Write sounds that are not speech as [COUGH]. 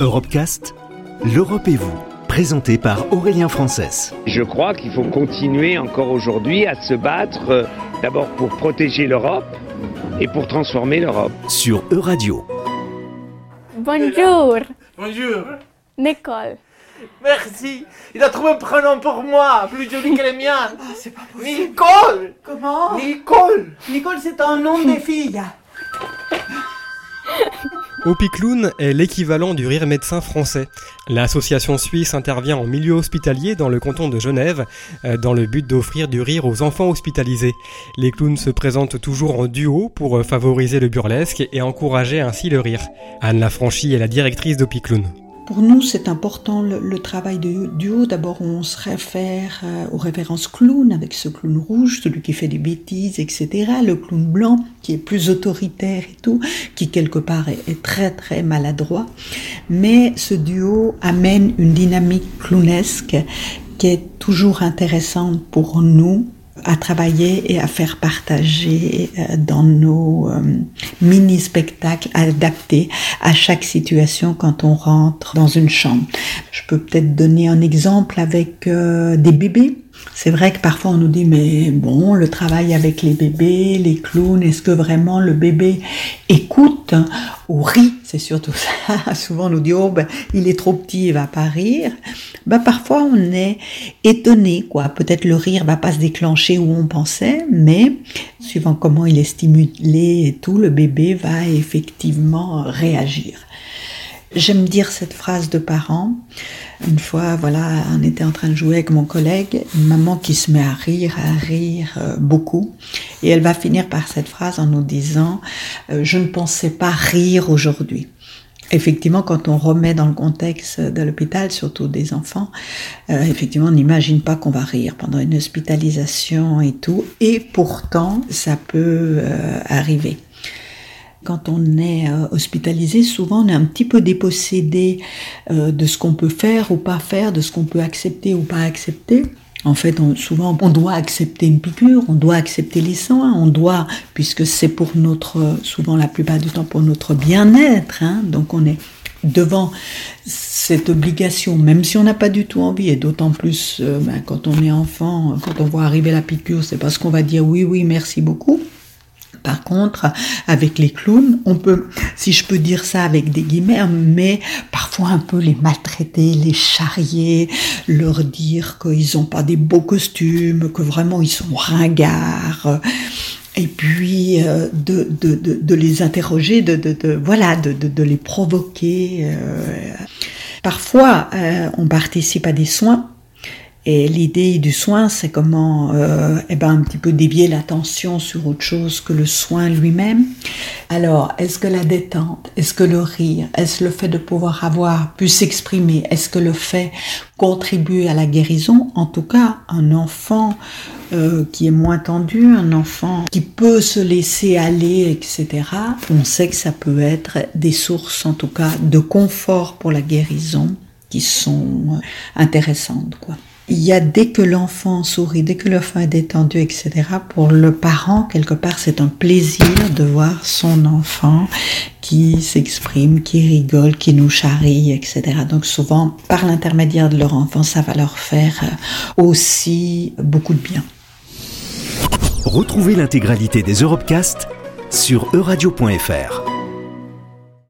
Europecast, l'Europe et vous, présenté par Aurélien Frances. Je crois qu'il faut continuer encore aujourd'hui à se battre euh, d'abord pour protéger l'Europe et pour transformer l'Europe. Sur Euradio. Bonjour, Bonjour. Nicole. Merci. Il a trouvé un prénom pour moi, plus joli que les miens. C'est pas possible. Nicole. Comment? Nicole. Nicole, c'est un nom des [LAUGHS] Opiclown est l'équivalent du rire médecin français. L'association suisse intervient en milieu hospitalier dans le canton de Genève euh, dans le but d'offrir du rire aux enfants hospitalisés. Les clowns se présentent toujours en duo pour euh, favoriser le burlesque et encourager ainsi le rire. Anne Lafranchi est la directrice d'Opiclown. Pour nous, c'est important le, travail de duo. D'abord, on se réfère euh, aux références clown, avec ce clown rouge, celui qui fait des bêtises, etc. Le clown blanc, qui est plus autoritaire et tout, qui quelque part est, est très très maladroit. Mais ce duo amène une dynamique clownesque qui est toujours intéressante pour nous à travailler et à faire partager euh, dans nos euh, mini-spectacles adaptés à chaque situation quand on rentre dans une chambre. Je peux peut-être donner un exemple avec euh, des bébés. C'est vrai que parfois on nous dit mais bon le travail avec les bébés, les clowns, est-ce que vraiment le bébé écoute ou rit? C'est surtout [LAUGHS] ça. Souvent on nous dit oh ben il est trop petit, il va pas rire. Ben parfois on est étonné quoi. Peut-être le rire va pas se déclencher où on pensait, mais suivant comment il est stimulé et tout, le bébé va effectivement réagir. J'aime dire cette phrase de parents. Une fois, voilà, on était en train de jouer avec mon collègue, une maman qui se met à rire, à rire euh, beaucoup, et elle va finir par cette phrase en nous disant euh, Je ne pensais pas rire aujourd'hui. Effectivement, quand on remet dans le contexte de l'hôpital, surtout des enfants, euh, effectivement, on n'imagine pas qu'on va rire pendant une hospitalisation et tout, et pourtant, ça peut euh, arriver. Quand on est euh, hospitalisé, souvent on est un petit peu dépossédé euh, de ce qu'on peut faire ou pas faire, de ce qu'on peut accepter ou pas accepter. En fait, on, souvent, on doit accepter une piqûre, on doit accepter les soins, on doit, puisque c'est pour notre, souvent la plupart du temps pour notre bien-être, hein, donc on est devant cette obligation, même si on n'a pas du tout envie, et d'autant plus euh, ben, quand on est enfant, quand on voit arriver la piqûre, c'est parce qu'on va dire oui, oui, merci beaucoup. Par contre, avec les clowns, on peut, si je peux dire ça avec des guillemets, mais parfois un peu les maltraiter, les charrier, leur dire qu'ils n'ont pas des beaux costumes, que vraiment ils sont ringards. Et puis euh, de, de, de, les interroger, de, voilà, de les provoquer. Euh. Parfois, euh, on participe à des soins et l'idée du soin, c'est comment euh, eh ben, un petit peu dévier l'attention sur autre chose que le soin lui-même. Alors, est-ce que la détente, est-ce que le rire, est-ce le fait de pouvoir avoir pu s'exprimer, est-ce que le fait contribuer à la guérison? En tout cas, un enfant euh, qui est moins tendu, un enfant qui peut se laisser aller, etc., on sait que ça peut être des sources, en tout cas, de confort pour la guérison qui sont intéressantes, quoi il y a dès que l'enfant sourit, dès que l'enfant est détendu, etc., pour le parent, quelque part, c'est un plaisir de voir son enfant qui s'exprime, qui rigole, qui nous charrie, etc. Donc souvent, par l'intermédiaire de leur enfant, ça va leur faire aussi beaucoup de bien. Retrouvez l'intégralité des Europecast sur euradio.fr.